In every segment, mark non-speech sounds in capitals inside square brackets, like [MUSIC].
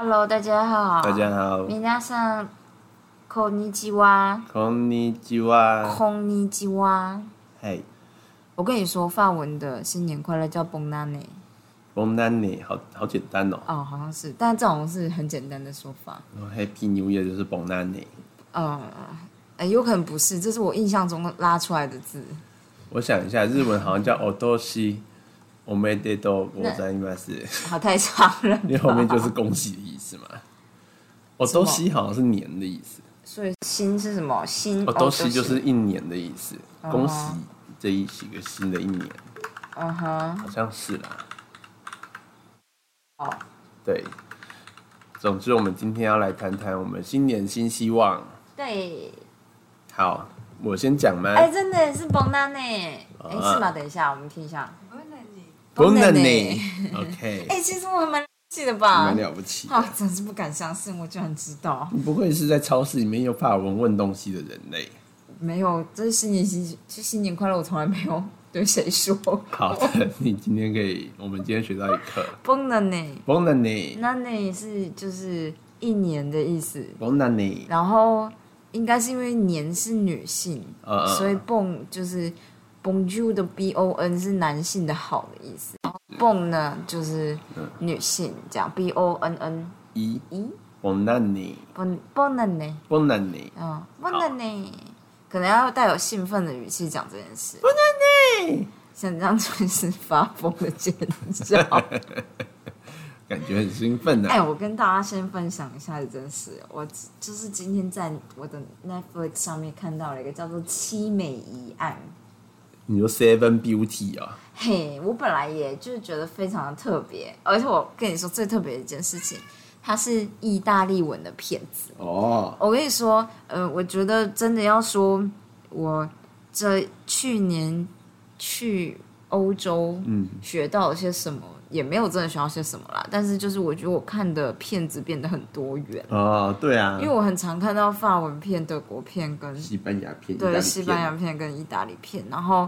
Hello，大家好。大家好，皆さんこんにちは。こんにちは。こんにちは。嘿，我跟你说，法文的新年快乐叫 Bonane。 Bonani，好好简单哦。哦，好像是，但这种是很简单的说法。然后 Happy New Year 就是 Bonani。嗯，哎，有可能不是，这是我印象中拉出来的字。我想一下，日文好像叫 Otoshi。我没得都我在应该是，好太长了，[LAUGHS] 因为后面就是恭喜的意 思嘛。Otoshi 好像是年的意思。所以新是什么？新 Otoshi 就是一年的意思，哦恭喜这一几个新的一年，嗯哼，好像是啦。哦，对，总之我们今天要来谈谈我们新年新希望。对，好，我先讲吗？哎，真的是 Bonane，哎，啊是吗？等一下，我们听一下。Bonani。OK，[LAUGHS] 哎，其实我还蛮记得吧？蛮了不起。啊，真是不敢相信，我居然知道。你不会是在超市里面用法文问东西的人类？没有，这是新年新，这新年快乐，我从来没有对谁说。好的，你今天可以，我们今天学到一课。崩了呢，Bonani，那那是就是一年的意思，Bonani，然后应该是因为年是女性，呃所以蹦就是 bonjour 的 b o n 是男性的好的意思，蹦呢就是女性这样 b o n n 一咦 Bonani，Bonani，蹦蹦了呢，可能要带有兴奋的语气讲这件事。像这样就是发疯的尖叫。[LAUGHS] 感觉很兴奋呢哎、啊！我跟大家先分享一下一件事，我就是今天在我的 Netflix 上面看到了一个叫做《凄美疑案》。你说 Seven Beauty 啊？嘿，我本来也就是觉得非常的特别，而且我跟你说最特别的一件事情，它是意大利文的片子。哦，我跟你说，呃，我觉得真的要说，我这去年去欧洲，嗯，学到了些什么，也没有真的学到些什么啦。但是就是我觉得我看的片子变得很多元，哦，对啊，因为我很常看到法文片、德国片跟西班牙片对西班牙片跟意大利片，然后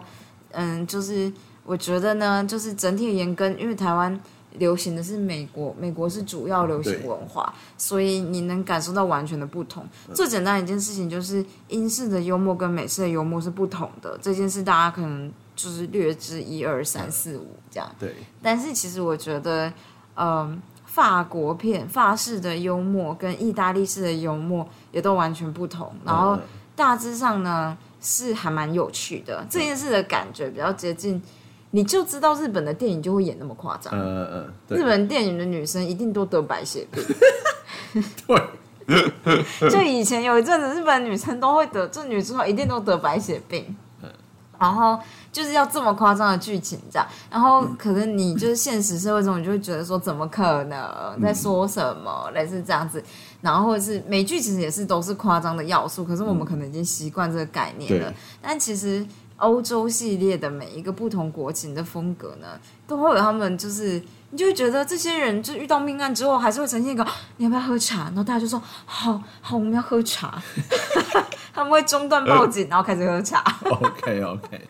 嗯，就是我觉得呢，就是整体而言跟因为台湾。流行的是美国，美国是主要流行文化，所以你能感受到完全的不同。最简单一件事情就是英式的幽默跟美式的幽默是不同的，这件事大家可能就是略知一二三四五这样。对，但是其实我觉得，嗯，法国片、法式的幽默跟意大利式的幽默也都完全不同，然后嗯大致上呢是还蛮有趣的。这件事的感觉比较接近，你就知道日本的电影就会演那么夸张。嗯嗯嗯日本电影的女生一定都得白血病，[LAUGHS] 对，[LAUGHS] 就以前有一阵子，日本女生都会得，这女主角一定都得白血病。然后就是要这么夸张的剧情这样，然后可能你就是现实社会中，你就会觉得说怎么可能在说什么，类似这样子。然后或者是美剧其实也是都是夸张的要素，可是我们可能已经习惯这个概念了。但其实欧洲系列的每一个不同国情的风格呢，都会有他们就是。你就会觉得这些人就遇到命案之后，还是会呈现一个你要不要喝茶？然后大家就说好好，我们要喝茶。[LAUGHS] 他们会中断报警，然后开始喝茶。OK OK，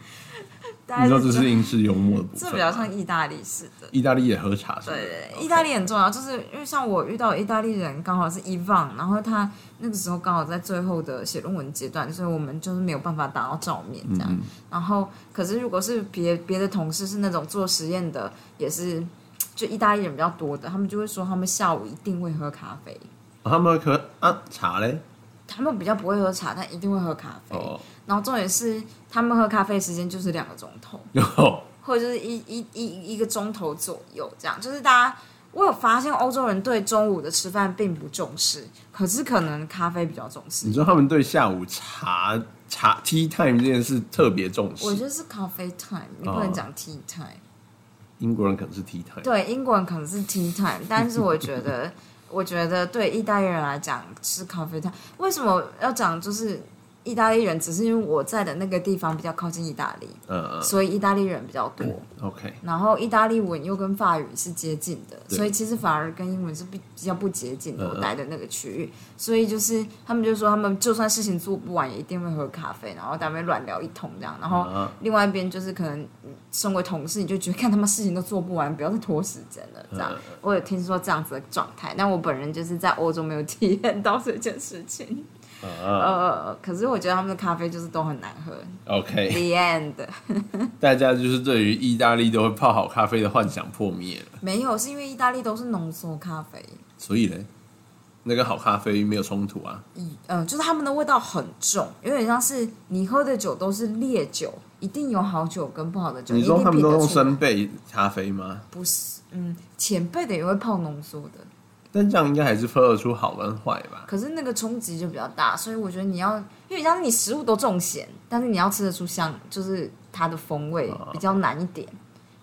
你说这这是英式幽默的部分，这比较像意大利式的。意大利也喝茶是吗？对对对，意大利很重要，就是因为像我遇到意大利人，刚好是伊旺，然后他那个时候刚好在最后的写论文阶段，所以我们就是没有办法打到照面这样。嗯然后，可是如果是别别的同事是那种做实验的，也是就意大利人比较多的，他们就会说他们下午一定会喝咖啡。哦他们喝啊茶嘞？他们比较不会喝茶，但一定会喝咖啡。哦，然后重点是，他们喝咖啡时间就是两个钟头。有 [LAUGHS] 或者就是一一一一个钟头左右，这样就是大家，我有发现欧洲人对中午的吃饭并不重视，可是可能咖啡比较重视你。说他们对下午茶茶 tea time 这件事特别重视，我觉得是咖啡 time，你不能讲 tea time。英国人可能是 tea time，对，英国人可能是 tea time，但是我觉得，[LAUGHS] 我觉得对意大利人来讲是咖啡 time。为什么要讲就是意大利人，只是因为我在的那个地方比较靠近意大利，嗯嗯所以意大利人比较多。，OK，然后意大利文又跟法语是接近的，所以其实反而跟英文是比比较不接近的。我待的那个区域，所以就是他们就说，他们就算事情做不完，也一定会喝咖啡，然后在那边乱聊一通这样。然后啊另外一边就是可能嗯身为同事，你就觉得看他们事情都做不完，不要再拖时间了。这样，嗯我有听说这样子的状态，但我本人就是在欧洲没有体验到这件事情。啊呃，可是我觉得他们的咖啡就是都很难喝。，OK，The end。[LAUGHS] 大家就是对于意大利都会泡好咖啡的幻想破灭了，没有，是因为意大利都是浓缩咖啡。所以呢，那个好咖啡没有冲突啊。嗯、呃，就是他们的味道很重，有点像是你喝的酒都是烈酒，一定有好酒跟不好的酒。你说他们都用生焙咖啡吗？不是？嗯，前辈的也会泡浓缩的，但这样应该还是分得出好跟坏吧？可是那个冲击就比较大，所以我觉得你要，因为像是你食物都重咸，但是你要吃得出香，就是它的风味哦比较难一点。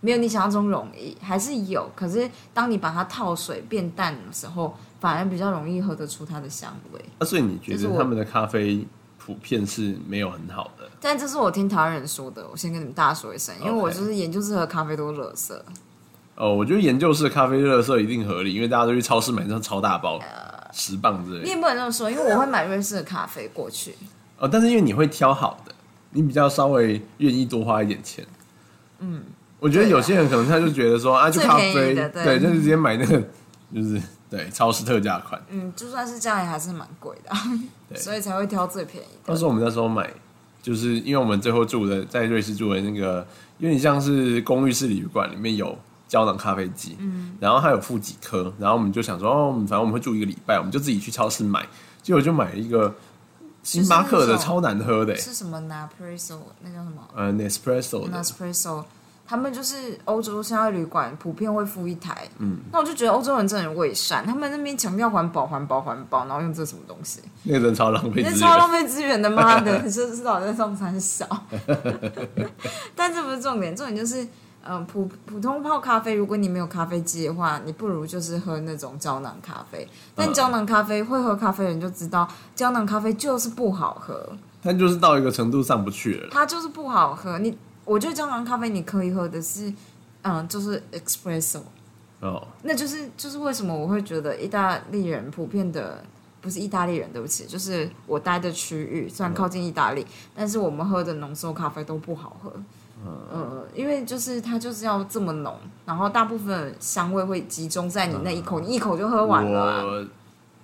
没有你想象中容易，还是有。可是当你把它套水变淡的时候，反而比较容易喝得出它的香味。那、所以你觉得他们的咖啡普遍是没有很好的？但这是我听台湾人说的，我先跟你们大家说一声，因为我就是研究室喝咖啡都是垃圾。哦，我觉得研究室咖啡热色一定合理，因为大家都去超市买那种超大包，十磅之类的。你也不能这么说，因为我会买瑞士的咖啡过去。哦，但是因为你会挑好的，你比较稍微愿意多花一点钱。嗯，我觉得有些人可能他就觉得说啊，就咖啡，对就是直接买那个，就是对超市特价款。嗯，就算是这样，也还是蛮贵的，对所以才会挑最便宜的。当时我们那时候买，就是因为我们最后住的在瑞士住的那个，有点像是公寓式旅馆，里面有胶囊咖啡机，嗯，然后它有附几颗，然后我们就想说，哦，反正我们会住一个礼拜，我们就自己去超市买，结果就买了一个星巴克的超难喝的、是什么 Nespresso？那叫什么呃，Nespresso 的，Nespresso？他们就是欧洲现在旅馆普遍会附一台，嗯，那我就觉得欧洲人真的很伪善，他们那边强调环保、环保、环保，然后用这什么东西？那个人超浪费那资源。超浪费资源的，妈的，[LAUGHS] 这知道在上山小。[LAUGHS] 但这不是重点，重点就是，嗯、普普通泡咖啡，如果你没有咖啡机的话，你不如就是喝那种胶囊咖啡。但嗯胶囊咖啡，会喝咖啡的人就知道，胶囊咖啡就是不好喝，它就是到一个程度上不去了。它就是不好喝。你，我觉得胶囊咖啡你可以喝的是，嗯，就是 espresso。哦，那就是就是为什么我会觉得意大利人普遍的不是意大利人，对不起，就是我待的区域虽然靠近意大利，但是我们喝的浓缩咖啡都不好喝。呃，因为就是它就是要这么浓，然后大部分香味会集中在你那一口，你一口就喝完了啊、我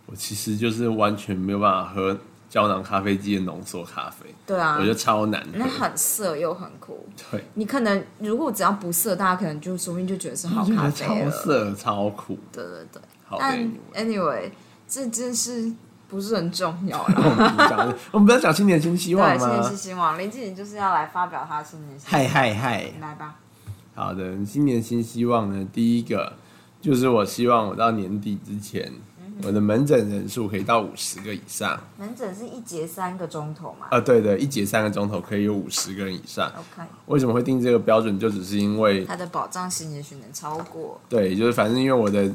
我其实就是完全没有办法喝胶囊咖啡机的浓缩咖啡，对啊我，觉得超难喝。那很涩又很苦。对，你可能如果只要不涩，大家可能就说不定就觉得是好我觉得咖啡了。[LAUGHS] 超涩超苦。对对对，好但，anyway，这件事不是很重要 [LAUGHS] 我。们不讲，我们不要讲新年新希望对，新年新？希望，林志颖就是要来发表他的新年新希嗨望。嗨嗨！来吧，好的，新年新希望呢，第一个就是我希望我到年底之前，我的门诊人数可以到五十个以上。门诊是一节三个钟头嘛啊，对对，一节三个钟头可以有五十个人以上。？OK，为什么会定这个标准？就只是因为它的保障性也许能超过。对，就是反正因为我的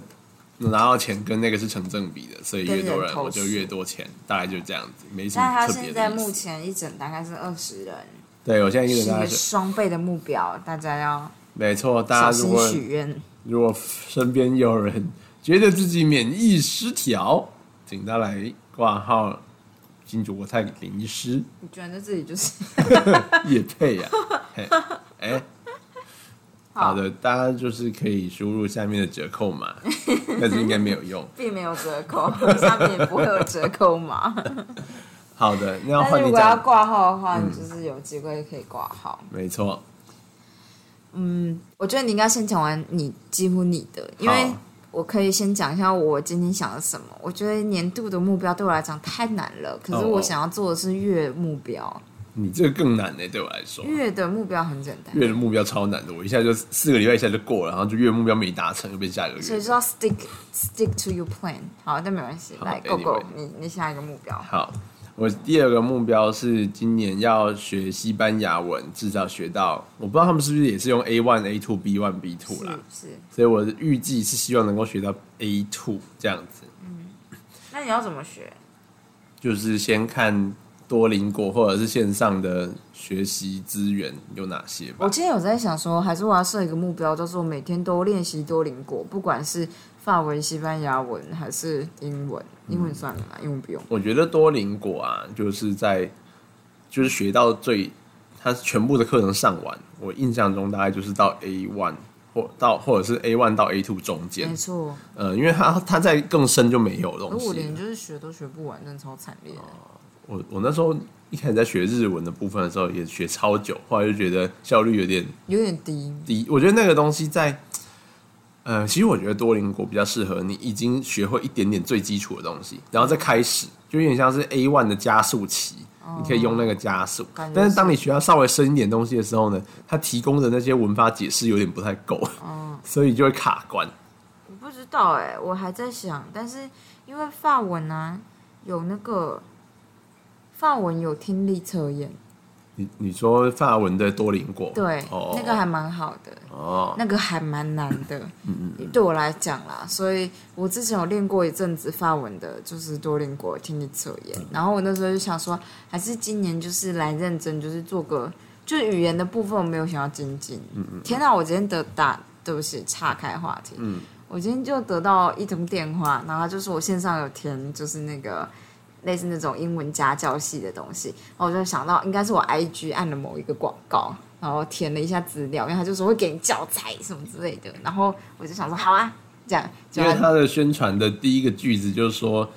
拿到钱跟那个是成正比的，所以越多人我就越多钱，大概就这样子，没什但他么特别现在目。前一整大概是二十人，对我现在一是一个个人大概是双倍的目标，大家要没错，大家如果许愿。如果身边有人觉得自己免疫失调，请他来挂号金主国泰林医师你觉得自己就是也配呀、嘿哎、好的，大家就是可以输入下面的折扣码，[LAUGHS] 但是应该没有用。并没有折扣，下面也不会有折扣码。[LAUGHS] 好的，那如果要，挂号的话，你就是有机会可以挂号。没错，嗯我觉得你应该先讲完你几乎你的，因为我可以先讲一下我今天想了什么。我觉得年度的目标对我来讲太难了，可是哦我想要做的是月目标。你这个更难呢、对我来说。月的目标很简单，月的目标超难的，我一下就四个礼拜一下就过了，然后就月目标没达成，又变下一个月。所以就要 stick stick to your plan。好，但没关系，来 go go，你你下一个目标。好，我第二个目标是今年要学西班牙文，至少学到，我不知道他们是不是也是用 A one、A two、B one、B two 啦，是是，所以我的预计是希望能够学到 A two 这样子，嗯那你要怎么学？就是先看多邻国或者是线上的学习资源有哪些吧我？今天有在想说，还是我要设一个目标，就是我每天都练习多邻国，不管是法文、西班牙文还是英文。英文算了啦，英文不用。我觉得多邻国啊，就是在就是学到最，它全部的课程上完，我印象中大概就是到 A one 或到或者是 A one 到 A two 中间没，错，呃，因为它它在更深就没有而东西。我连就是学都学不完，真的超惨烈的。我我那时候一开始在学日文的部分的时候，也学超久，后来就觉得效率有点有点低。低。我觉得那个东西在，呃，其实我觉得多邻国比较适合你已经学会一点点最基础的东西，然后再开始，就有点像是 A one 的加速期。你可以用那个加速但是当你学到稍微深一点东西的时候呢，它提供的那些文法解释有点不太够，所以就会卡关。我不知道哎、我还在想，但是因为法文啊有那个法文有听力测验，你你说法文的多邻国，对，哦。那个还蛮好的。哦，那个还蛮难的，嗯嗯对我来讲啦，所以我之前有练过一阵子法文的，就是多邻国听力测验，然后我那时候就想说，还是今年就是来认真，就是做个，就是语言的部分我没有想要精进。嗯嗯。天哪，我今天得打，对不起，岔开话题，嗯。我今天就得到一通电话，然后他就说我线上有填，就是那个。类似那种英文家教系的东西，然后我就想到应该是我 IG 按了某一个广告，然后填了一下资料，因为他就说会给你教材什么之类的，然后我就想说好啊，这样，因为他的宣传的第一个句子就是说，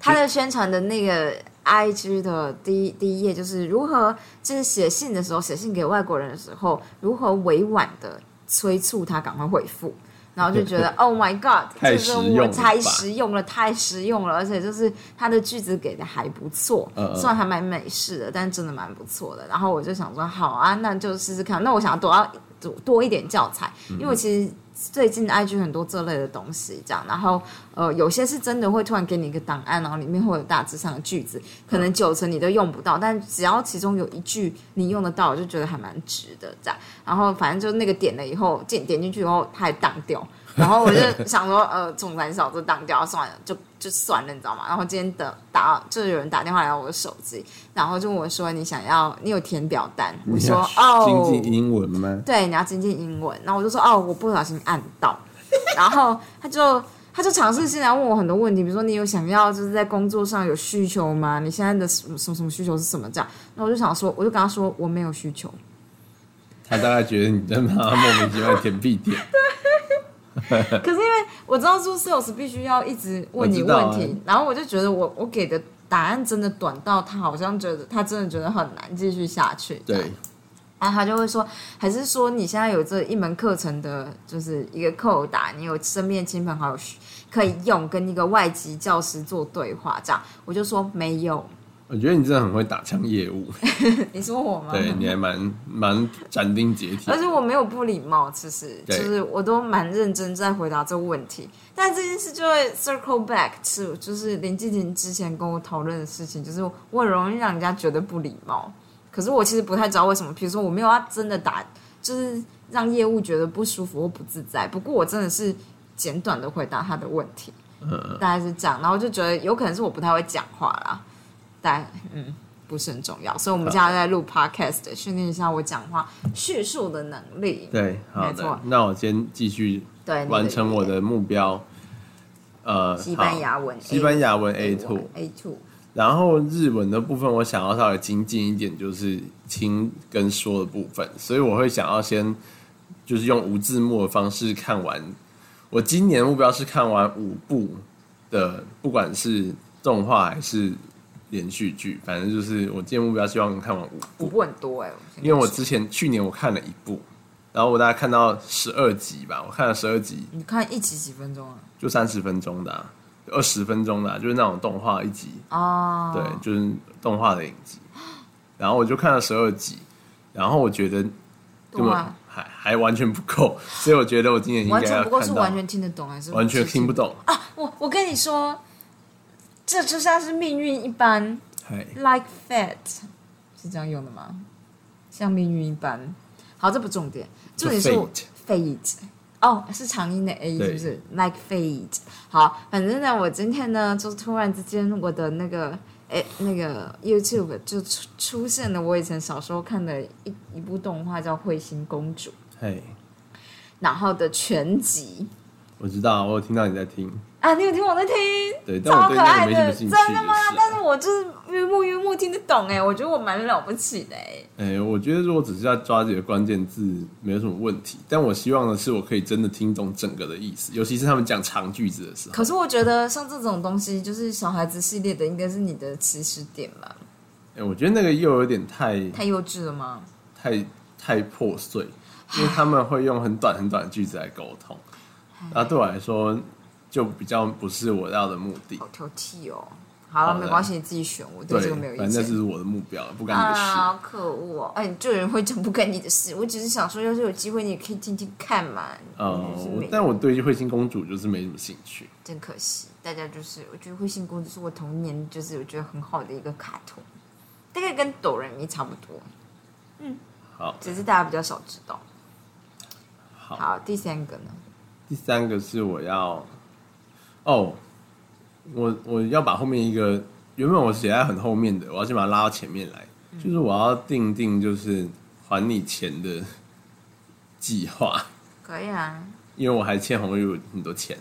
他的宣传的那个 IG 的第一第一页就是如何，就是写信的时候，写信给外国人的时候，如何委婉的催促他赶快回复。然后就觉得 [LAUGHS] Oh my God，太就是实用了我太实用了，太实用了，而且就是他的句子给的还不错，嗯嗯虽然还蛮美式的，但真的蛮不错的。然后我就想说，好啊，那就试试看。那我想要多要多多一点教材，因为我其实最近 IG 很多这类的东西，这样，然后呃，有些是真的会突然给你一个档案，然后里面会有大致上的句子，可能九成你都用不到，但只要其中有一句你用得到，我就觉得还蛮值的这样。然后反正就那个点了以后，进点进去以后，它还挡掉。然后我就想说，呃，总裁少就当掉算了，就就算了，你知道吗？然后今天等打，就是有人打电话来我的手机，然后就问我说，你想要，你有填表单？我说哦，经济英文吗？对，你要精进英文。然后我就说哦，我不小心按到，然后他就他就尝试性来问我很多问题，比如说你有想要就是在工作上有需求吗？你现在的什么什么什么需求是什么这样？那我就想说，我就跟他说我没有需求。他大概觉得你在帮他 [LAUGHS] 莫名其妙填屁点，[LAUGHS] [LAUGHS] 可是因为我知道做 sales 必须要一直问你问题，然后我就觉得我我给的答案真的短到他好像觉得他真的觉得很难继续下去。对，然后他就会说，还是说你现在有这一门课程的，就是一个扣打，你有身边亲朋好友可以用，跟一个外籍教师做对话，这样我就说没有。我觉得你真的很会打枪业务，[LAUGHS] 你说我吗？对你还蛮蛮斩钉截铁而。且我没有不礼貌，其实就是我都蛮认真在回答这个问题。但这件事就会 circle back to 就是林继廷之前跟我讨论的事情，就是我很容易让人家觉得不礼貌。可是我其实不太知道为什么，比如说我没有要真的打，就是让业务觉得不舒服或不自在。不过我真的是简短的回答他的问题，嗯，大概是这样。然后就觉得有可能是我不太会讲话啦，但嗯。不是很重要，所以我们现在在录 podcast，训练一下我讲话叙述的能力。对，好没错的，那我先继续对，完成我的目标。呃，西班牙文好西班牙文 A two，A two，然后日文的部分，我想要稍微精进一点，就是听跟说的部分，所以我会想要先就是用无字幕的方式看完。我今年目标是看完五部的，不管是动画还是连续剧，反正就是我今天目标希望看完五部。五部很多哎、因为我之前去年我看了一部，然后我大概看到十二集吧，我看了十二集，你看一集几分钟啊？就三十分钟的、啊，二十分钟的啊、就是那种动画一集。哦，对，就是动画的影集。然后我就看了十二集，然后我觉得根本哇还还完全不够，[GASPS] 所以我觉得我今年应完全不够是完全听得懂还是完全听不懂懂。啊？我我跟你说，这就像是命运一般，，like fate，是这样用的吗？像命运一般。好，这不重点，重点是我 fate。哦，是长音的 A 是对不是？Like fate。好，反正呢，我今天呢，就突然之间我的那个哎，那个 YouTube 就出出现了我以前小时候看的一一部动画叫《彗星公主》，嘿，然后的全集我知道，我有听到你在听，啊，你有听我在听？对，但我超对那个可爱的，没什么兴趣。真的吗？但是我就是约莫约莫听得懂哎，我觉得我蛮了不起的哎。哎、我觉得如果只是要抓几个关键字，没有什么问题。但我希望的是，我可以真的听懂整个的意思，尤其是他们讲长句子的时候。可是我觉得像这种东西，就是小孩子系列的，应该是你的起始点吧？哎、我觉得那个又有点太太幼稚了吗？太太破碎，因为他们会用很短很短的句子来沟通，然后对我来说就比较不是我要的目的。好挑剔哦。好了，没关系，你自己选，我对对这个没有，意反正这。是我的目标，不干你的事。啊，好可恶哦！哎，你这人会讲不干你的事。我只是想说，要是有机会，你也可以听听看嘛。哦、我但我对彗星公主就是没什么兴趣。真可惜，大家就是，我觉得《彗星公主》是我童年就是我觉得很好的一个卡通，大概跟哆人咪差不多，嗯好，只是大家比较少知道。好，好，第三个呢？第三个是我要，哦，我我要把后面一个原本我写在很后面的，我要先把它拉到前面来，就是我要定定就是还你钱的计划，可以啊，因为我还欠红玉很多钱，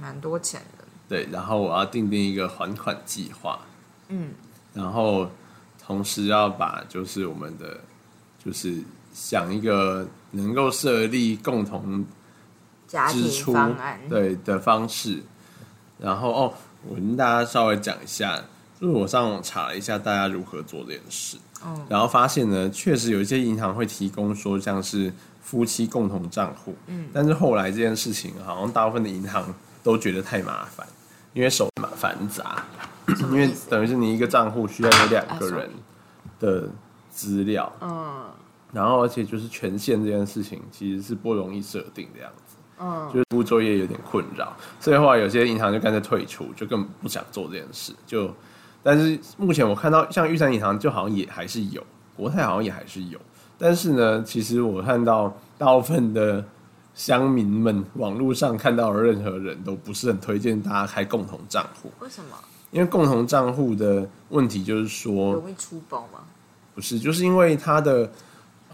蛮多钱的。对，然后我要定定一个还款计划，嗯，然后同时要把就是我们的就是想一个能够设立共同家庭支出方案，对的方式。然后哦，我跟大家稍微讲一下，就是我上网查了一下大家如何做这件事，嗯然后发现呢，确实有一些银行会提供说像是夫妻共同账户，嗯。但是后来这件事情好像大部分的银行都觉得太麻烦，因为手麻繁杂，因为等于是你一个账户需要有两啊个人的资料，嗯。然后而且就是权限这件事情其实是不容易设定的样子。嗯，就是不作业有点困扰，所以后来有些银行就干脆退出，就根本不想做这件事。就，但是目前我看到像玉山银行就好像也还是有，国泰好像也还是有，但是呢，其实我看到大部分的乡民们网络上看到的任何人都不是很推荐大家开共同账户，为什么因为共同账户的问题就是说，容易出包吗？不是，就是因为它的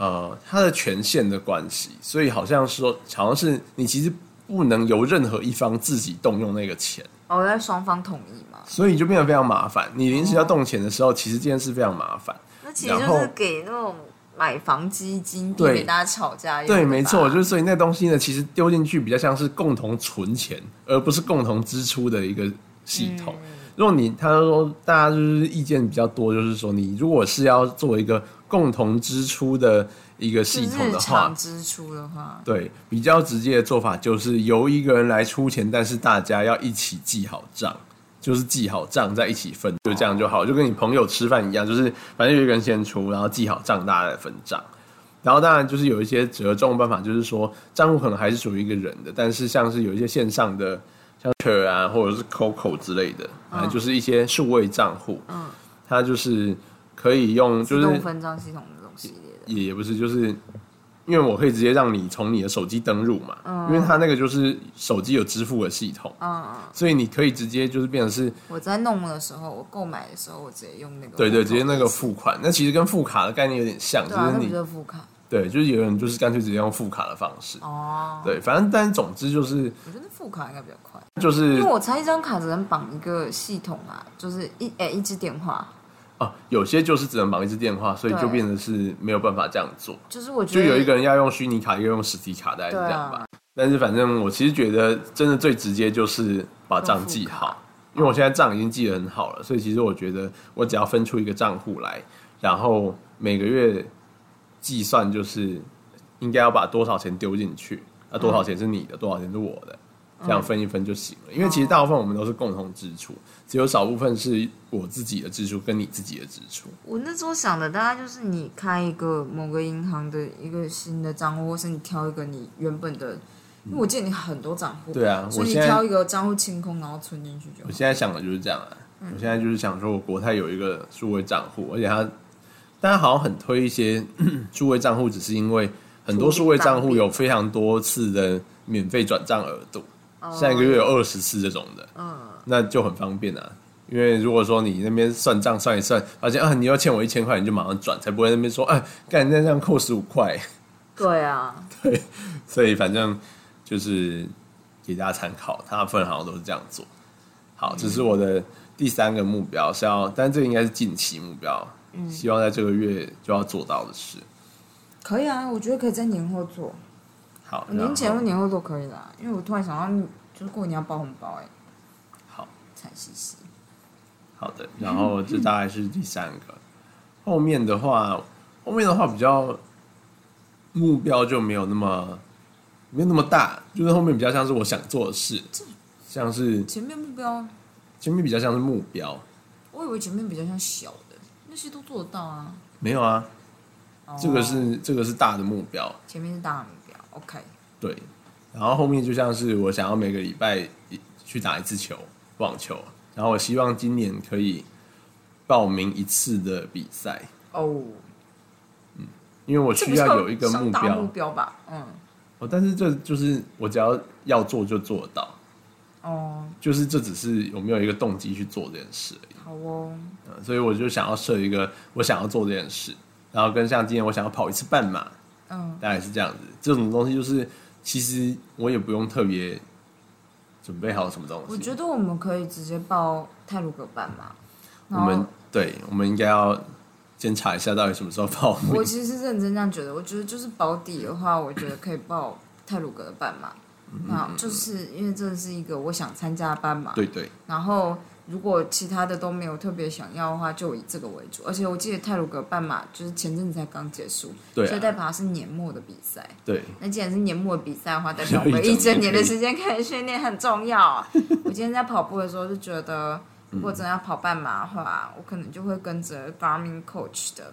呃它的权限的关系，所以好像说好像是你其实不能由任何一方自己动用那个钱，哦，在双方同意嘛？所以就变得非常麻烦。你临时要动钱的时候，其实这件事非常麻烦。那其实就是给那种买房基金，避对大家吵架对，没错，就是所以那东西呢，其实丢进去比较像是共同存钱，而不是共同支出的一个系统。如果你他说大家就是意见比较多，就是说你如果是要做一个共同支出的一个系统的话常，支出的话，对，比较直接的做法就是由一个人来出钱，但是大家要一起记好账，就是记好账在一起分，就这样就好，就跟你朋友吃饭一样，就是反正有一个人先出，然后记好账，大家来分账。然后当然就是有一些折中办法，就是说账户可能还是属于一个人的，但是像是有一些线上的，像 Twitter 啊或者是 Coco 之类的，反正就是一些数位账户，嗯，它就是可以用，就是分账系统那种系列的。也也不是，就是因为我可以直接让你从你的手机登入嘛，嗯。因为它那个就是手机有支付的系统，嗯嗯，所以你可以直接就是变成是我在弄的时候，我购买的时候，我直接用那个对对，直接那个付款，那其实跟副卡的概念有点像，就是你就是副卡？对，就是有人就是干脆直接用副卡的方式，哦。对，反正但总之就是我觉得副卡应该比较快，就是因为我猜一张卡只能绑一个系统啊，就是一诶、一支电话，哦，有些就是只能绑一支电话，所以就变得是没有办法这样做，就是我觉得就有一个人要用虚拟卡，一个用实体卡，大概是这样吧。啊，但是反正我其实觉得真的最直接就是把账记好，因为我现在账已经记得很好了，所以其实我觉得我只要分出一个账户来，然后每个月计算就是应该要把多少钱丢进去，那多少钱是你的，多少钱是我的，这样分一分就行了。因为其实大部分我们都是共同支出，只有少部分是我自己的支出跟你自己的支出。我那时候想的大概就是你开一个某个银行的一个新的账户，或是你挑一个你原本的，因为我记得你很多账户，对啊，所以你挑一个账户清空，然后存进去就好。我现在想的就是这样啊。我现在就是想说，我国泰有一个数位账户，而且它大家好像很推一些 [CLEARS THROAT] 数位账户，只是因为很多数位账户有非常多次的免费转账额度，下一个月有二十次这种的，嗯，那就很方便啊。因为如果说你那边算账算一算，发现啊你要欠我一千块，你就马上转，才不会那边说哎干那这样扣十五块。对啊，[LAUGHS] 对，所以反正就是给大家参考，大部分好像都是这样做。好，这是我的第三个目标，是要，但这个应该是近期目标，希望在这个月就要做到的事。可以啊，我觉得可以在年后做，好，年前或年后都可以啦。因为我突然想到，就是过年要包红包哎、好惨兮兮。好的，然后这大概是第三个。[LAUGHS] 后面的话，后面的话比较目标就没有那么没有那么大，就是后面比较像是我想做的事，像是前面目标，前面比较像是目标，我以为前面比较像小的，那些都做得到啊。没有啊，哦这个是这个是大的目标，前面是大的，OK。对，然后后面就像是我想要每个礼拜去打一次球，网球，然后我希望今年可以报名一次的比赛，哦，嗯因为我需要有一个目标目，标吧？嗯，哦，但是这就是我只要要做就做得到，哦，就是这只是有没有一个动机去做这件事而已。好哦，嗯，所以我就想要设一个我想要做这件事，然后跟像今年我想要跑一次半马，嗯，大概是这样子。这种东西就是其实我也不用特别准备好什么东西。我觉得我们可以直接报泰鲁格班嘛。我们对，我们应该要先查一下到底什么时候报名。我其实是认真这样觉得，我觉得就是保底的话，我觉得可以报泰鲁格的班嘛。那就是因为这是一个我想参加的班嘛。对对，然后如果其他的都没有特别想要的话，就以这个为主。而且我记得泰鲁格半马就是前阵子才刚结束，对啊所以代表它是年末的比赛。对，那既然是年末的比赛的话，代表我们一整年的时间开始训练很重要啊。[LAUGHS] 我今天在跑步的时候就觉得，如果真的要跑半马的话，我可能就会跟着 Garmin Coach 的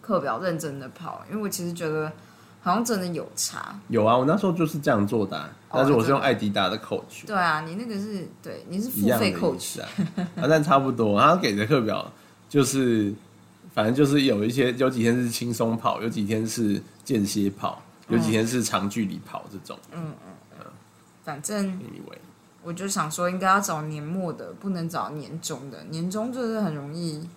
课表认真的跑，因为我其实觉得好像真的有差。有啊，我那时候就是这样做的啊、但是我是用艾迪达的 coach，对啊，你那个是对，你是付费意 coach 啊，啊，但差不多。他给的课表就是，反正就是有一些有几天是轻松跑，有几天是间歇跑，有几天是长距离跑这种。反正 Anyway，我就想说，应该要找年末的，不能找年终的。年终就是很容易，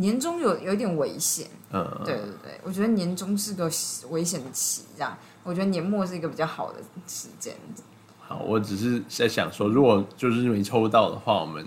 年终有有点危险。嗯，对对对，我觉得年终是个危险的期，这样。我觉得年末是一个比较好的时间。好，我只是在想说，如果就是没抽到的话，我们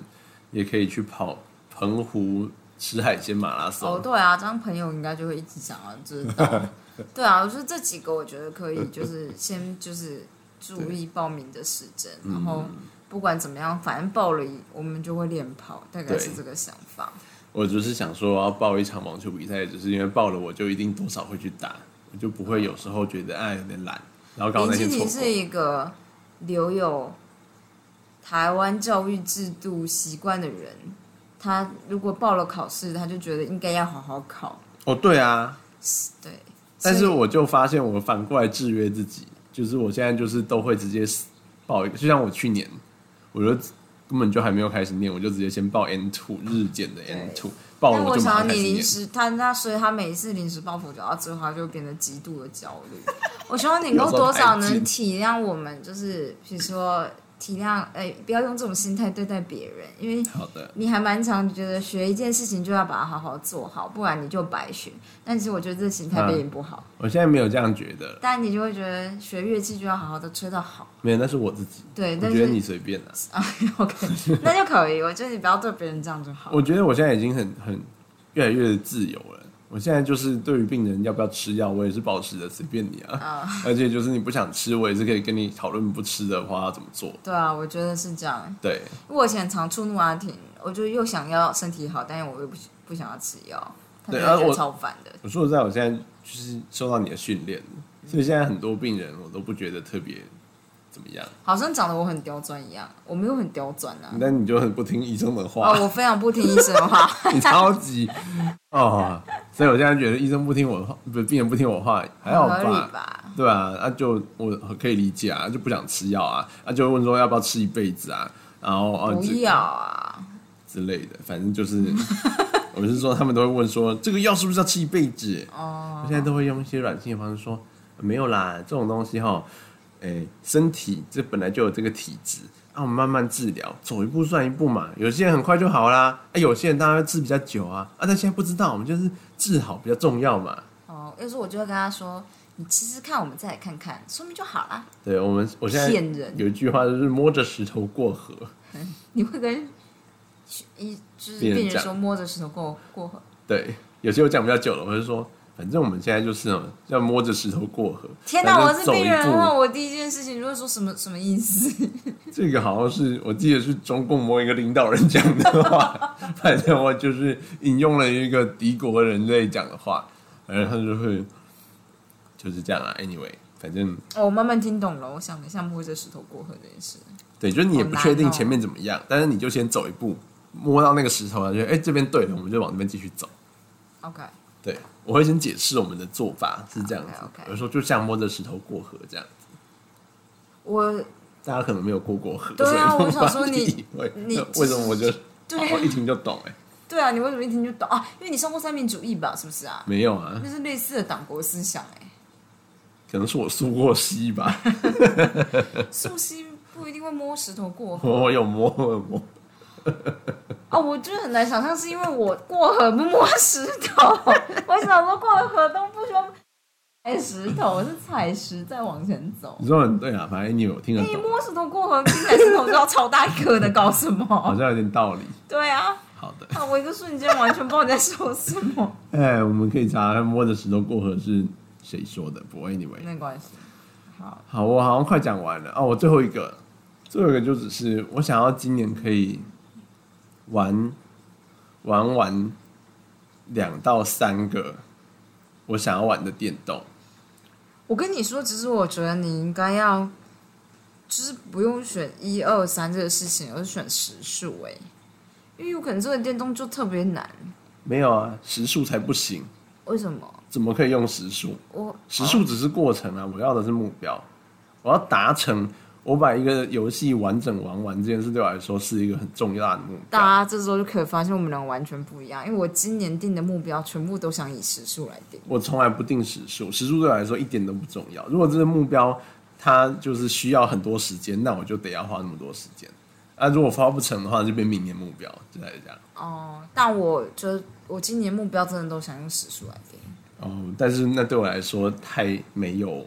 也可以去跑澎湖吃海鲜马拉松。哦，对啊，这样朋友应该就会一直想要知道。[LAUGHS] 对啊，我觉得这几个我觉得可以，就是先就是注意报名的时间，然后不管怎么样，反正报了我们就会练跑，大概是这个想法。我就是想说要报一场网球比赛，只是因为报了我就一定多少会去打，我就不会有时候觉得哎有点懒，然后刚好那林天错是一个留有台湾教育制度习惯的人，他如果报了考试，他就觉得应该要好好考。哦，对啊，对，但是我就发现我反过来制约自己，就是我现在就是都会直接报一个，就像我去年，我就根本就还没有开始念，我就直接先报 N two 日检的 N two，报了但我就马想要你上开始念。临时他那所以他每一次临时抱佛脚到之后，他就变得极度的焦虑。我希望你能够 [LAUGHS] 多少能体谅我们，就是比如说体谅，哎、不要用这种心态对待别人，因为好的，你还蛮常觉得学一件事情就要把它好好做好，不然你就白学。但其实我觉得这心态有点不好，我现在没有这样觉得，但你就会觉得学乐器就要好好的吹到好。没有，那是我自己。对，但是我觉得你随便啦、啊，OK，那就可以。我觉得你不要对别人这样就好。我觉得我现在已经很很越来越自由了。我现在就是对于病人要不要吃药，我也是保持的随便你啊。啊 [LAUGHS] 而且就是你不想吃，我也是可以跟你讨论不吃的话要怎么做。对啊，我觉得是这样。对，我以前常触怒阿婷，我就又想要身体好，但是我又不不想要吃药，对啊我超烦的。我说实在，我现在就是受到你的训练，所以现在很多病人我都不觉得特别怎么样，好像讲的我很刁钻一样，我没有很刁钻啊。那你就很不听医生的话，哦，我非常不听医生的话。[LAUGHS] 你超级哦，所以我现在觉得医生不听我的话，不病人不听我话还好吧？吧？对啊，那、就我可以理解啊，就不想吃药啊，那、就问说要不要吃一辈子啊，然后哦不要啊！之类的，反正就是，[LAUGHS] 我是说他们都会问说这个药是不是要吃一辈子？哦我现在都会用一些软性的方式说，没有啦，这种东西哈，诶、身体这本来就有这个体质，啊，我们慢慢治疗，走一步算一步嘛。有些人很快就好啦，啊，有些人当然治比较久啊，啊，但现在不知道，我们就是治好比较重要嘛。哦，有时候我就会跟他说：“你吃吃看，我们再来看看，说明就好啦。对我们，我现在骗人有一句话就是摸着石头过河。[LAUGHS] ”你会跟一就是病人说摸着石头过过河。对，有些我讲比较久了，我就说，反正我们现在就是哦要摸着石头过河。天哪，我是正走一病人的话，我第一件事情就会说什么什么意思？[LAUGHS] 这个好像是我记得是中共某一个领导人讲的话，[LAUGHS] 反正我就是引用了一个敌国人类讲的话，反正他就会就是这样啊。Anyway，反正哦我慢慢听懂了，我想了一下摸着石头过河这件事。对，就是你也不确定前面怎么样，但是你就先走一步，摸到那个石头了，就哎、这边对了，我们就往那边继续走。OK，对，我会先解释我们的做法是这样子有时候就像摸着石头过河这样子。我大家可能没有过过河，对啊我想说你 [LAUGHS] 你为什么我就对啊哦一听就懂哎、对啊，你为什么一听就懂啊？因为你上过三民主义吧？是不是啊？没有啊，那是类似的党国思想哎、可能是我苏过溪吧，[LAUGHS] 苏西不一定会摸石头过河我有摸我有摸，[LAUGHS] 哦，我就是很难想象，是因为我过河不摸石头。[LAUGHS] 我想说过河都不需要踩石头，是踩石再往前走。你说很对啊，反正你有听得你懂，摸石头过河，听起来石头就要超大一颗的，搞什么？好像有点道理。对啊，好的，啊，我一个瞬间完全不知道你在说什么。[LAUGHS] 哎，我们可以查看摸着石头过河是谁说的，不过 anyway，没关系，好，好，我好像快讲完了哦。我最后一个，最后一个就只是我想要今年可以玩玩玩两到三个我想要玩的电动。我跟你说，其实我觉得你应该要，就是不用选一二三这个事情，而是选时数哎，因为有可能这个电动就特别难。没有啊，时速才不行，为什么？怎么可以用时速？我时速只是过程啊，我要的是目标，我要达成。我把一个游戏完整玩完这件事，对我来说是一个很重要的目标大。家这时候就可以发现我们两个完全不一样，因为我今年定的目标全部都想以时数来定。我从来不定时速，时速对我来说一点都不重要。如果这个目标它就是需要很多时间，那我就得要花那么多时间。啊，如果发不成的话，就变明年目标，就在这样。哦，但我就我今年目标真的都想用时数来定。哦，但是那对我来说太没有，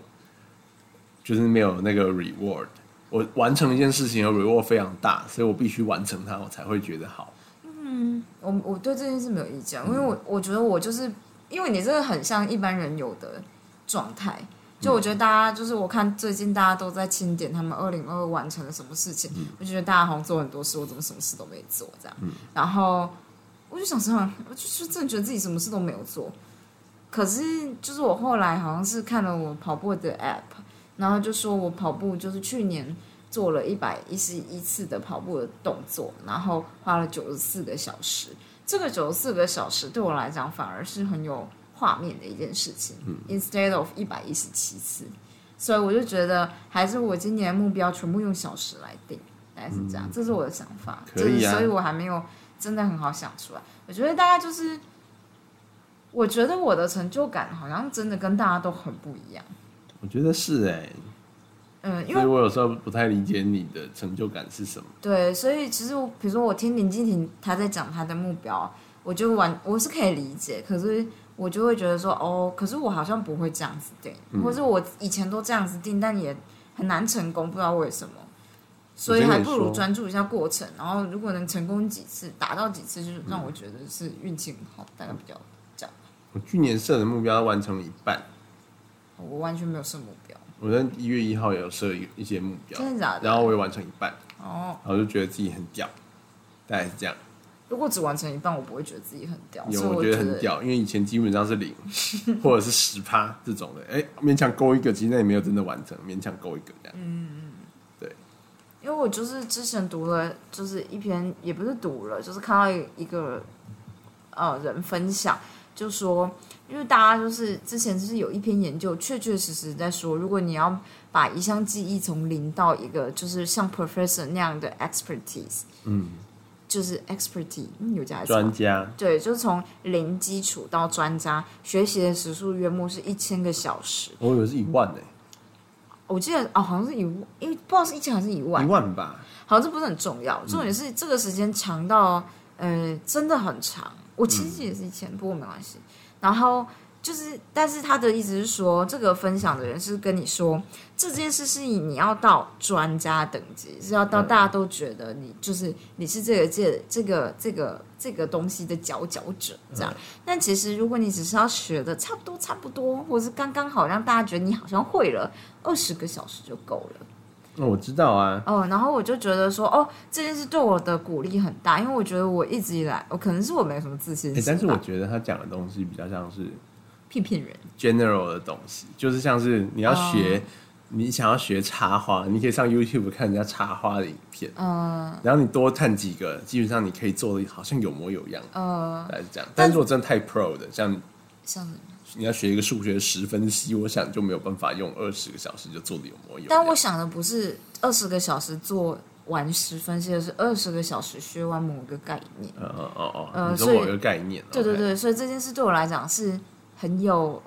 就是没有那个 reward。我完成一件事情的 reward 非常大，所以我必须完成它，我才会觉得好。嗯我我对这件事没有意见，因为我我觉得我就是因为你这个很像一般人有的状态。就我觉得大家就是我看最近大家都在清点他们二零二完成了什么事情，我就觉得大家好像做很多事，我怎么什么事都没做这样。然后我就想说，我就是真的觉得自己什么事都没有做。可是就是我后来好像是看了我跑步的 app，然后就说我跑步就是去年做了一百一十一次的跑步的动作，然后花了九十四个小时。这个九十四个小时对我来讲反而是很有画面的一件事情、i n s t e a d of 一百一十七次，所以我就觉得还是我今年的目标全部用小时来定，大概是这样，这是我的想法。可以啊就是所以我还没有真的很好想出来。我觉得大概就是，我觉得我的成就感好像真的跟大家都很不一样。我觉得是哎、嗯，因所以为我有时候不太理解你的成就感是什么。对，所以其实我比如说我听林敬婷她在讲她的目标，我就完我是可以理解，可是我就会觉得说哦，可是我好像不会这样子定，嗯或是我以前都这样子定，但也很难成功，不知道为什么。所以还不如专注一下过程，然后如果能成功几次，达到几次，就是让我觉得是运气很好，大概比较这样。我去年设的目标完成了一半，我完全没有设目标，我在一月一号也有设一一些目标，真的假的？然后我也完成一半，哦，然后就觉得自己很屌，大概是这样。如果只完成一半，我不会觉得自己很屌，有，所以我觉得很屌，因为以前基本上是零 [LAUGHS] 或者是十趴这种的，哎、勉强勾一个，其实那也没有真的完成，勉强勾一个这样。因为我就是之前读了，就是一篇也不是读了，就是看到一一个呃人分享，就说，因为大家就是之前就是有一篇研究，确确实实在说，如果你要把一项技艺从零到一个就是像 professor 那样的 expertise，嗯，就是 expertise，嗯有加专家对，就是从零基础到专家，学习的时数约莫是一千个小时。我以为是一万呢、我记得哦，好像是一万，因为不知道是一千还是一万一，万吧。好像，这不是很重要，重点是这个时间长到呃真的很长。我其实也是一千，不过没关系。然后就是，但是他的意思是说，这个分享的人是跟你说这件事是你要到专家等级，是要到大家都觉得你就是你是这个界这个这个这个东西的佼佼者这样。但其实如果你只是要学的差不多差不多，或是刚刚好让大家觉得你好像会了，二十个小时就够了。那我知道啊，哦，然后我就觉得说，哦，这件事对我的鼓励很大，因为我觉得我一直以来，我可能是我没什么自信心但是我觉得他讲的东西比较像是骗骗人，general 的东西，就是像是你要学，哦。你想要学插花，你可以上 YouTube 看人家插花的影片，嗯然后你多看几个，基本上你可以做的好像有模有样，呃，大概是这样。但是如果真的太 pro 的，像像，你要学一个数学十分析，我想就没有办法用二十个小时就做的有模有样。但我想的不是二十个小时做完十分析，而是二十个小时学完某个概念。嗯嗯哦哦，呃所以你说我有个概念，对对对，所以这件事对我来讲是很有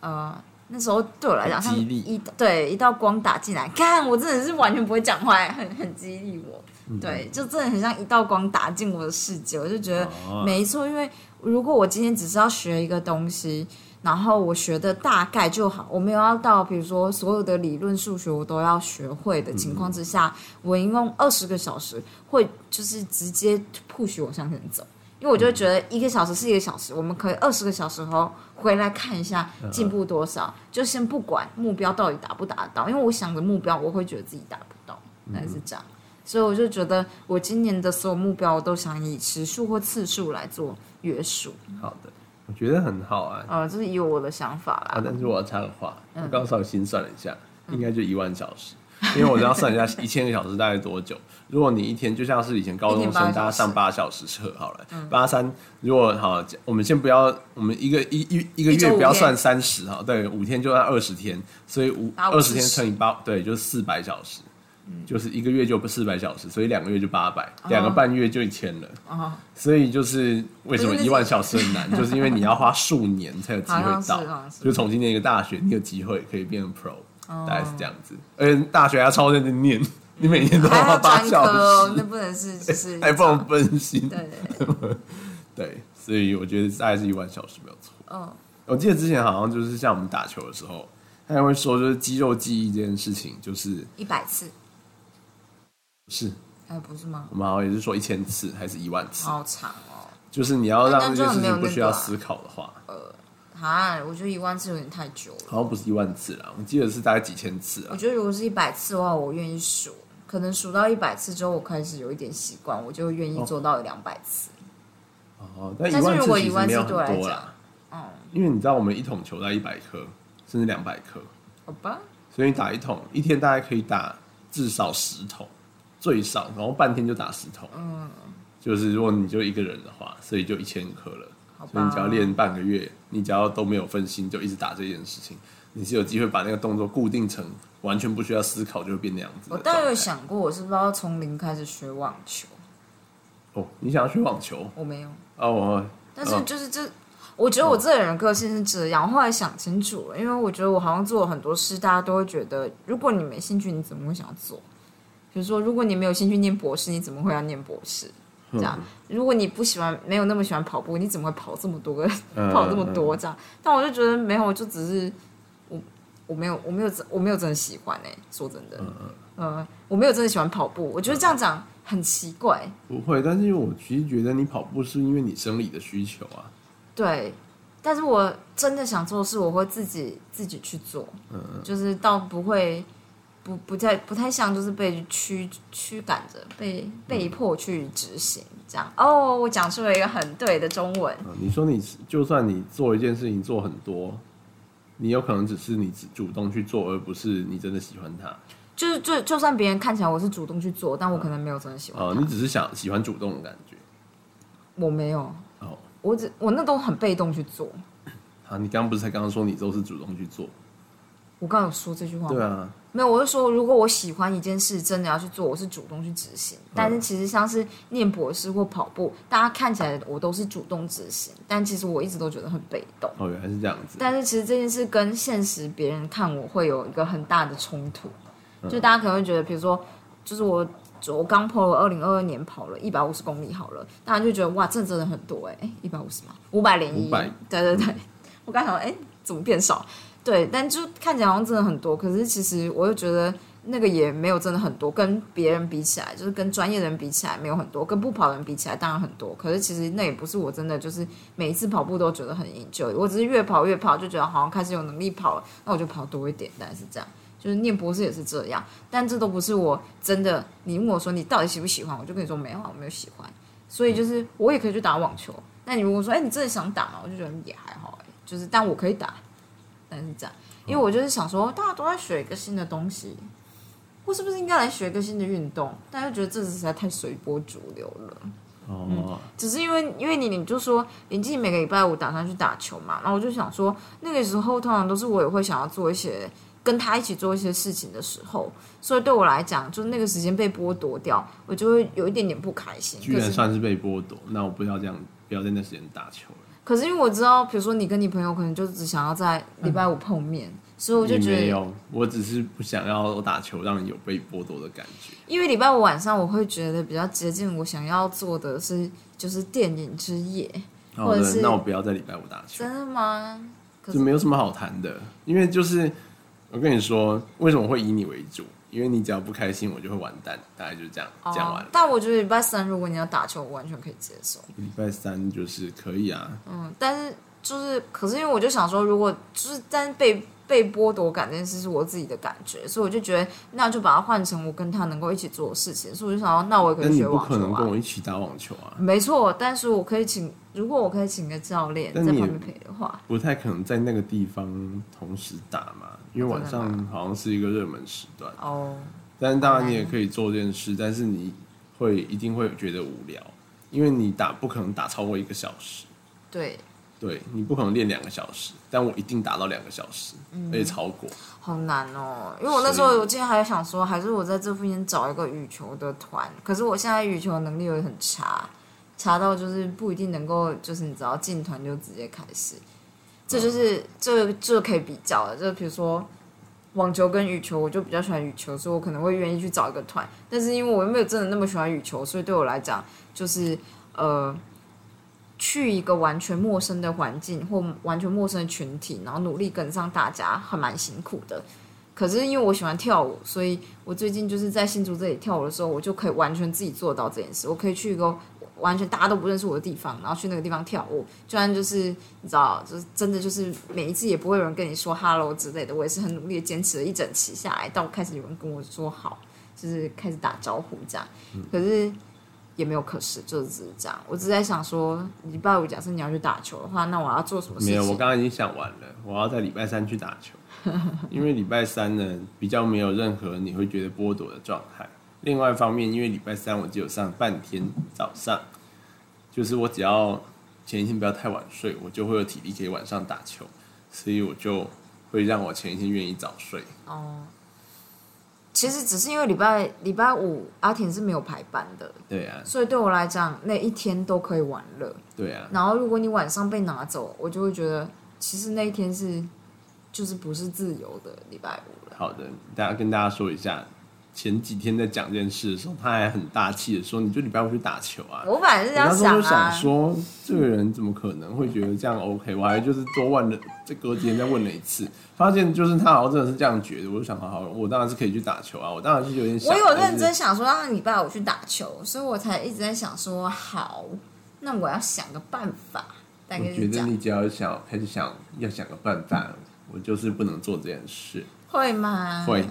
呃。那时候对我来讲，激励一对一道光打进来，看我真的是完全不会讲话，很很激励我。嗯对，就真的很像一道光打进我的世界，我就觉得哦没错。因为如果我今天只是要学一个东西，然后我学的大概就好，我没有要到比如说所有的理论数学我都要学会的情况之下，我应用二十个小时会就是直接 push 我向前走。因为我就觉得一个小时是一个小时，我们可以二十个小时后回来看一下进步多少，就先不管目标到底达不达得到，因为我想的目标我会觉得自己达不到，那是这样。所以我就觉得我今年的所有目标，我都想以时数或次数来做约束。好的，我觉得很好啊。啊，这是以我的想法啊，啦。但是我要插个话，嗯我刚稍微心算了一下，应该就一万小时，因为我这样算一下，[LAUGHS] 一千个小时大概多久？如果你一天就像是以前高中生大家上八小时课好了，八三，如果好，我们先不要，我们一个一一一个月不要算三十哈，对，五天就算二十天，所以五二十天乘以八，对，就是四百小时。嗯。就是一个月就四百小时，所以两个月就八百，两个半月就一千了。哦，所以就是为什么一万小时很难，[LAUGHS] 就是因为你要花数年才有机会到就从今年一个大学，你有机会可以变成 pro，、哦。大概是这样子。而且大学还要超认真念，[LAUGHS] 你每天都要花八小科哦，那时，不能是就是 [LAUGHS] 还不能分心。对。对对，对，所以我觉得大概是一万小时没有错。嗯，我记得之前好像就是像我们打球的时候，他还会说，就是肌肉记忆这件事情，就是一百次，是。哎，不是吗？我们好像也是说一千次还是一万次，好长哦，就是你要让这件事情不需要思考的话，啊，我觉得一万次有点太久了。好像不是一万次啦，我记得是大概几千次啊。我。觉得如果是一百次的话，我愿意数。可能数到一百次之后，我开始有一点习惯，我就愿意做到两百次。哦，但一但是如万次果一万次其实没有很对我来讲多啦，，嗯，因为你知道我们一桶球在一百颗，甚至两百颗，好吧，所以你打一桶一天大概可以打至少十桶，最少，然后半天就打十桶。嗯，就是如果你就一个人的话，所以就一千颗了。好吧。所以你只要练半个月，你只要都没有分心，就一直打这件事情，你是有机会把那个动作固定成完全不需要思考就会变那样子我当然有想过，我是不是要从零开始学网球？哦，你想要学网球我没有，哦，我但是就是这，我觉得我这个人个性是这样。我后来想清楚了，因为我觉得我好像做了很多事，大家都会觉得，如果你没兴趣，你怎么会想要做？比如说，如果你没有兴趣念博士，你怎么会要念博士？这样，如果你不喜欢，没有那么喜欢跑步，你怎么会跑这么多个，嗯 [LAUGHS] 跑这么多这样？但我就觉得没有，就只是我我没有我没有真我没有真的喜欢哎、说真的，呃，我没有真的喜欢跑步，我觉得这样讲很奇怪，不会，但是因为我其实觉得你跑步是因为你生理的需求啊，对，但是我真的想做的事，我会自己自己去做，嗯。就是倒不会不不太不太像就是被驱驱赶着，被被迫去执行这样。哦，我讲出了一个很对的中文，嗯你说你就算你做一件事情做很多，你有可能只是你主动去做，而不是你真的喜欢它。就是就就算别人看起来我是主动去做，但我可能没有真的喜欢哦、它你只是想喜欢主动的感觉。我没有，哦，我只我那都很被动去做。啊，你刚刚不是才刚刚说你都是主动去做？我刚刚有说这句话吗对啊，没有，我是说，如果我喜欢一件事，真的要去做，我是主动去执行。但是其实像是念博士或跑步，大家看起来我都是主动执行，但其实我一直都觉得很被动。哦，原来是这样子。但是其实这件事跟现实别人看我会有一个很大的冲突，嗯就大家可能会觉得，比如说，就是我就我刚跑了二零二二年跑了一百五十公里好了，大家就觉得哇，这真的很多哎、欸，一百五十吗？五百零一，500对对对，我刚想哎、诶怎么变少？对，但就看起来好像真的很多，可是其实我又觉得那个也没有真的很多，跟别人比起来，就是跟专业人比起来没有很多，跟不跑的人比起来当然很多，可是其实那也不是我真的就是每一次跑步都觉得很研究我只是越跑越跑就觉得好像开始有能力跑了，那我就跑多一点，大概是这样。就是念博士也是这样，但这都不是我真的。你问我说你到底喜不喜欢，我就跟你说没有啊，我没有喜欢。所以就是我也可以去打网球。那你如果说哎、你真的想打吗？我就觉得也还好哎、就是但我可以打，但是这样，因为我就是想说大家都在学一个新的东西，我是不是应该来学一个新的运动？但又觉得这实在太随波逐流了。哦，只是因为因为你你就说林静每个礼拜五打算去打球嘛，然后我就想说那个时候通常都是我也会想要做一些跟他一起做一些事情的时候，所以对我来讲，就是那个时间被剥夺掉，我就会有一点点不开心。居然算是被剥夺，那我不要这样，不要在那时间打球了。可是因为我知道，比如说你跟你朋友可能就只想要在礼拜五碰面，所以我就也觉得，没有，我只是不想要我打球让你有被剥夺的感觉。因为礼拜五晚上我会觉得比较接近我想要做的是就是电影之夜，或者是，那我不要在礼拜五打球，真的吗？可就是没有什么好谈的。因为就是我跟你说，为什么会以你为主？因为你只要不开心，我就会完蛋，大概就是这样讲完哦。但我觉得礼拜三如果你要打球，我完全可以接受。礼拜三就是可以啊，嗯，但是就是，可是因为我就想说，如果就是但是被被剥夺感这件事是我自己的感觉，所以我就觉得那就把它换成我跟他能够一起做的事情。所以我就想说，那我也可以学网球啊不可能。跟我一起打网球啊，没错，但是我可以请，如果我可以请个教练在旁边陪的话，不太可能在那个地方同时打嘛，因为晚上好像是一个热门时段。哦，但是当然你也可以做这件事，但是你会一定会觉得无聊，因为你打不可能打超过一个小时，对，对你不可能练两个小时，但我一定打到两个小时，嗯而且超过。好难哦。因为我那时候我记得还想说，还是我在这附近找一个羽球的团，可是我现在羽球能力又很差，差到就是不一定能够，就是你只要进团就直接开始。这就是这这可以比较的，就比如说网球跟羽球，我就比较喜欢羽球，所以我可能会愿意去找一个团。但是因为我又没有真的那么喜欢羽球，所以对我来讲，就是呃，去一个完全陌生的环境或完全陌生的群体，然后努力跟上大家，还蛮辛苦的。可是因为我喜欢跳舞，所以我最近就是在新竹这里跳舞的时候，我就可以完全自己做到这件事。我可以去一个完全大家都不认识我的地方，然后去那个地方跳舞，就算就是你知道，就是真的就是每一次也不会有人跟你说 hello 之类的，我也是很努力的坚持了一整期下来，到开始有人跟我说好，就是开始打招呼这样。可是也没有可是，就是只是这样。我只是在想说，礼拜五假设你要去打球的话，那我要做什么事情？没有，我刚刚已经想完了，我要在礼拜三去打球，因为礼拜三呢比较没有任何你会觉得剥夺的状态。另外一方面，因为礼拜三我只有上半天早上，就是我只要前一天不要太晚睡，我就会有体力可以晚上打球，所以我就会让我前一天愿意早睡。哦，其实只是因为礼拜礼拜五阿田是没有排班的，对啊，所以对我来讲那一天都可以玩乐。对啊，然后如果你晚上被拿走，我就会觉得其实那一天是就是不是自由的礼拜五了。好的，大家跟大家说一下，前几天在讲这件事的时候，他还很大气的说：“你就礼拜五去打球啊。”我本来是这样想说，这个人怎么可能会觉得这样 OK？我还就是多问了，这隔几天再问了一次，发现就是他好像真的是这样觉得。我就想，好好，我当然是可以去打球啊，我当然是有点想。我有认真，想说让礼拜五去打球，所以我才一直在想说好，那我要想个办法，大概我觉。得你只要想开始想要想个办法，我就是不能做这件事。会吗？会，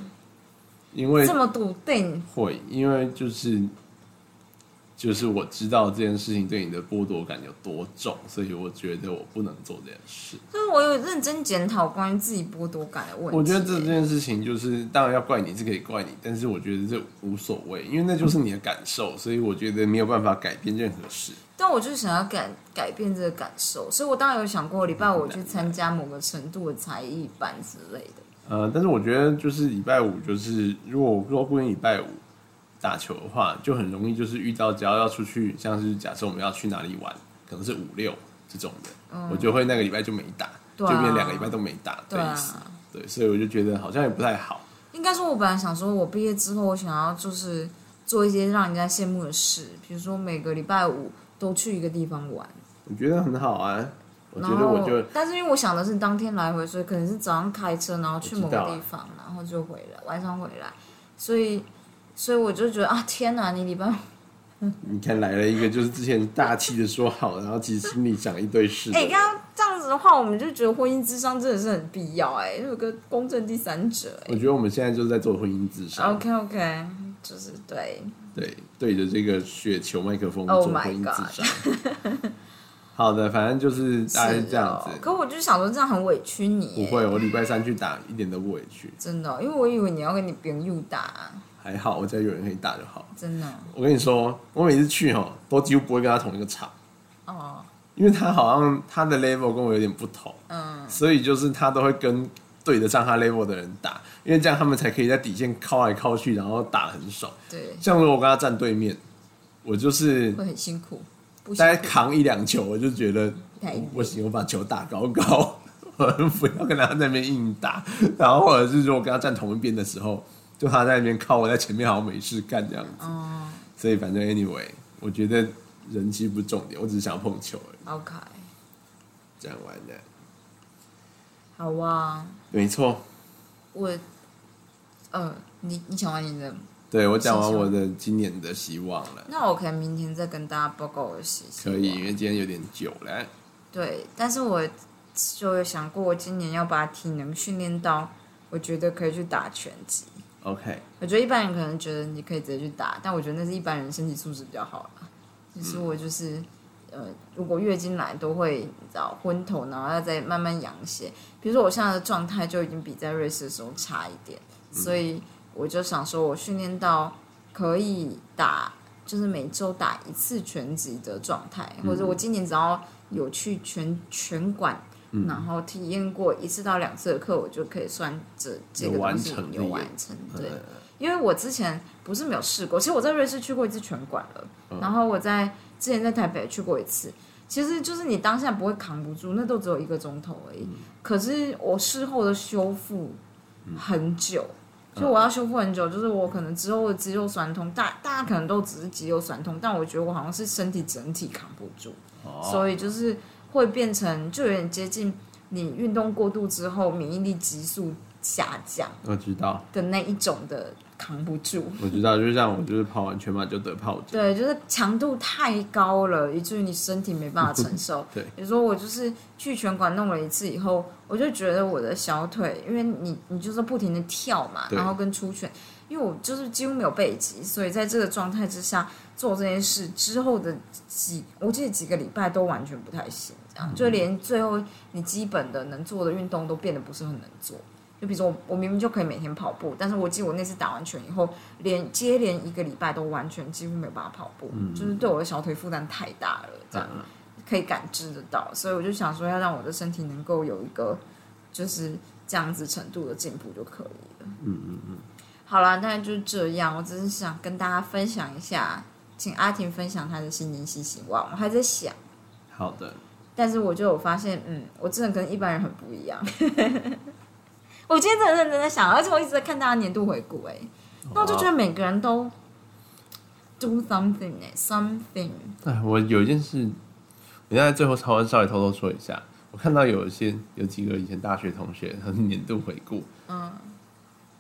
因为这么笃定？会，因为就是就是我知道这件事情对你的剥夺感有多重，所以我觉得我不能做这件事。就是我有认真检讨关于自己剥夺感的问题。我觉得这件事情就是，当然要怪你是可以怪你，但是我觉得这无所谓，因为那就是你的感受，所以我觉得没有办法改变任何事。但我就是想要改改变这个感受，所以我当然有想过礼拜五去参加某个程度的才艺班之类的。呃，但是我觉得就是礼拜五，就是如果如果不跟礼拜五打球的话，就很容易就是遇到只要要出去，像是假设我们要去哪里玩，可能是五六这种的，我就会那个礼拜就没打，啊就变两个礼拜都没打的对啊意思。对，所以我就觉得好像也不太好。应该说，我本来想说，我毕业之后，我想要就是做一些让人家羡慕的事，比如说每个礼拜五都去一个地方玩。我觉得很好啊。我然后觉得我就，但是因为我想的是当天来回，所以可能是早上开车，然后去某个地方，然后就回来，晚上回来，所以，所以我就觉得啊，天哪，你礼拜你看来了一个，就是之前大气的说好，然后其实心里想一堆事 [LAUGHS] 哎，人。刚刚这样子的话，我们就觉得婚姻智商真的是很必要哎，有个公正第三者哎。我觉得我们现在就是在做婚姻智商，OK OK，就是对，对，对着这个雪球麦克风 Oh 做 my 婚姻 God 智商。好的，反正就是大概是这样子。可我就想说，这样很委屈你。不会，我礼拜三去打一点都不委屈，真的，因为我以为你要跟你朋友打，还好我家有人可以打就好。真的。我跟你说，我每次去哈，都几乎不会跟他同一个场，哦，因为他好像他的 level 跟我有点不同，嗯，所以就是他都会跟对得上他 level 的人打，因为这样他们才可以在底线靠来靠去，然后打得很爽。对，像如果我跟他站对面，我就是会很辛苦，大概扛一两球，我就觉得太硬我行，我把球打高高，我不要跟他在那边硬打。然后或者是如果跟他站同一边的时候，就他在那边靠，我在前面好像没事干这样子。哦所以反正 anyway，我觉得人气不重点，我只是想要碰球而已。，OK，这样玩的，好啊，没错。我，呃，你你讲完你的，对我讲完我的今年的希望了，那我可能明天再跟大家报告我的希望。可以，因为今天有点久了。对，但是我就有想过，我今年要把体能训练到，我觉得可以去打拳击。OK，我觉得一般人可能觉得你可以直接去打，但我觉得那是一般人身体素质比较好啦。其实我就是，呃，如果月经来都会你知道昏头，然后要再慢慢养些。比如说我现在的状态就已经比在瑞士的时候差一点，所以我就想说，我训练到可以打，就是每周打一次拳击的状态，或者我今年只要有去拳拳馆。然后体验过一次到两次的课，我就可以算这这个东西有完成。对，呃因为我之前不是没有试过，其实我在瑞士去过一次拳馆了，然后我在之前在台北去过一次。其实就是你当下不会扛不住，那都只有一个钟头而已。可是我事后的修复很久，就我要修复很久，就是我可能之后的肌肉酸痛，大大家可能都只是肌肉酸痛，但我觉得我好像是身体整体扛不住。哦，所以就是会变成就有点接近你运动过度之后免疫力急速下降我知道，的那一种的扛不住。我知道，就像我就是跑完全马就得疱疹，对，就是强度太高了，以至于你身体没办法承受。[LAUGHS] 对比如说我就是去拳馆弄了一次以后，我就觉得我的小腿，因为你你就是不停的跳嘛，然后跟出拳，因为我就是几乎没有背肌，所以在这个状态之下做这件事之后的几，我记得几个礼拜都完全不太行，这样、就连最后你基本的能做的运动都变得不是很能做。就比如说我，我明明就可以每天跑步，但是我记得我那次打完拳以后，连接连一个礼拜都完全几乎没有办法跑步，就是对我的小腿负担太大了，这样、嗯可以感知得到，所以我就想说，要让我的身体能够有一个就是这样子程度的进步就可以了。嗯嗯嗯，好啦，大概就是这样，我只是想跟大家分享一下，请阿婷分享她的新年新希望，我还在想。好的，但是我就有发现，嗯，我真的跟一般人很不一样。[LAUGHS] 我今天真的认真在想，而且我一直在看大家年度回顾，哎，那我就觉得每个人都 do something 哎，something。哎，我有一件事，我现在最后稍微稍微偷偷说一下，我看到有一些有几个以前大学同学，他们年度回顾，嗯，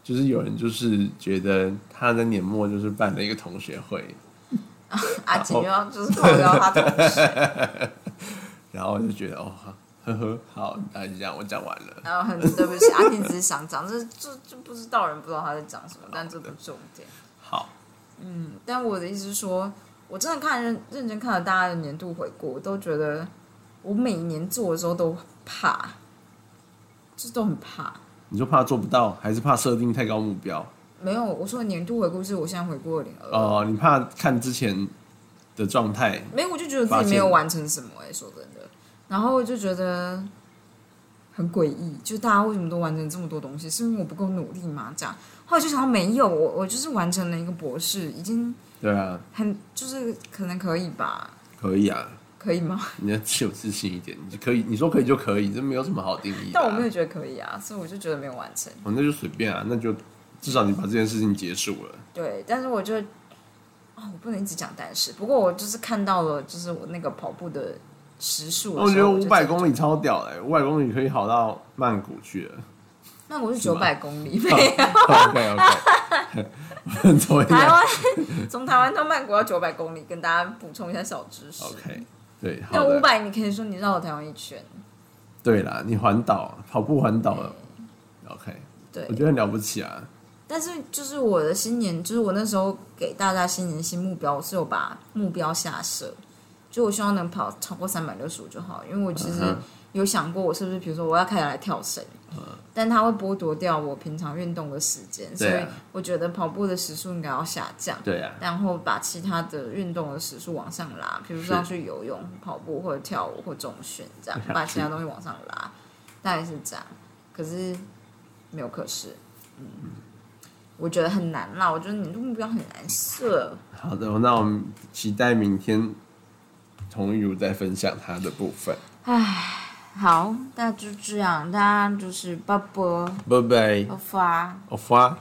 就是有人就是觉得他的年末就是办了一个同学会，[LAUGHS] 阿锦又要就是爆料他同学，[LAUGHS] 然后我就觉得哦，呵呵，好，大概就这样，我讲完了。然后很对不起，阿婷只是想讲，这这就不知道人不知道他在讲什么，但这不重点。好，嗯，但我的意思是说，我真的看认认真看了大家的年度回顾，我都觉得我每年做的时候都怕，就是都很怕。你就怕做不到，还是怕设定太高目标？没有，我说的年度回顾是我现在回顾二零二，哦，你怕看之前的状态，没有，我就觉得自己没有完成什么哎、说真的，然后我就觉得很诡异，就大家为什么都完成这么多东西？是因为我不够努力吗？这样，后来就想到没有，我我就是完成了一个博士，已经对啊，很就是可能可以吧，可以啊，可以吗？[LAUGHS] 你要有自信一点，你就可以，你说可以就可以，这没有什么好定义、啊。但我没有觉得可以啊，所以我就觉得没有完成。哦，那就随便啊，那就至少你把这件事情结束了。对，但是我就哦，我不能一直讲但是，不过我就是看到了，就是我那个跑步的时速的，我觉得五百公里超屌的，五百公里可以跑到曼谷去了。曼谷是九百公里，没有。OK OK，[LAUGHS] 台湾从台湾到曼谷要九百公里，跟大家补充一下小知识。OK，对，那五百，你可以说你绕了台湾一圈，对啦，你环岛跑步环岛了，OK，对我。觉得很了不起啊。但是就是我的新年，就是我那时候给大家新年新目标，我是有把目标下设，就我希望能跑超过三百六十五就好，因为我其实有想过，我是不是比如说我要开始来跳绳，但它会剥夺掉我平常运动的时间，所以我觉得跑步的时速应该要下降。对啊，然后把其他的运动的时速往上拉，比如说要去游泳、跑步或者跳舞或重训这样，把其他东西往上拉，大概是这样。可是没有可是，嗯，我觉得很难啦。我觉得你的目标很难设。好的，那我们期待明天童玉如在分享他的部分。唉好，那就这样，大家就是拜拜，拜拜，拜拜。au revoir。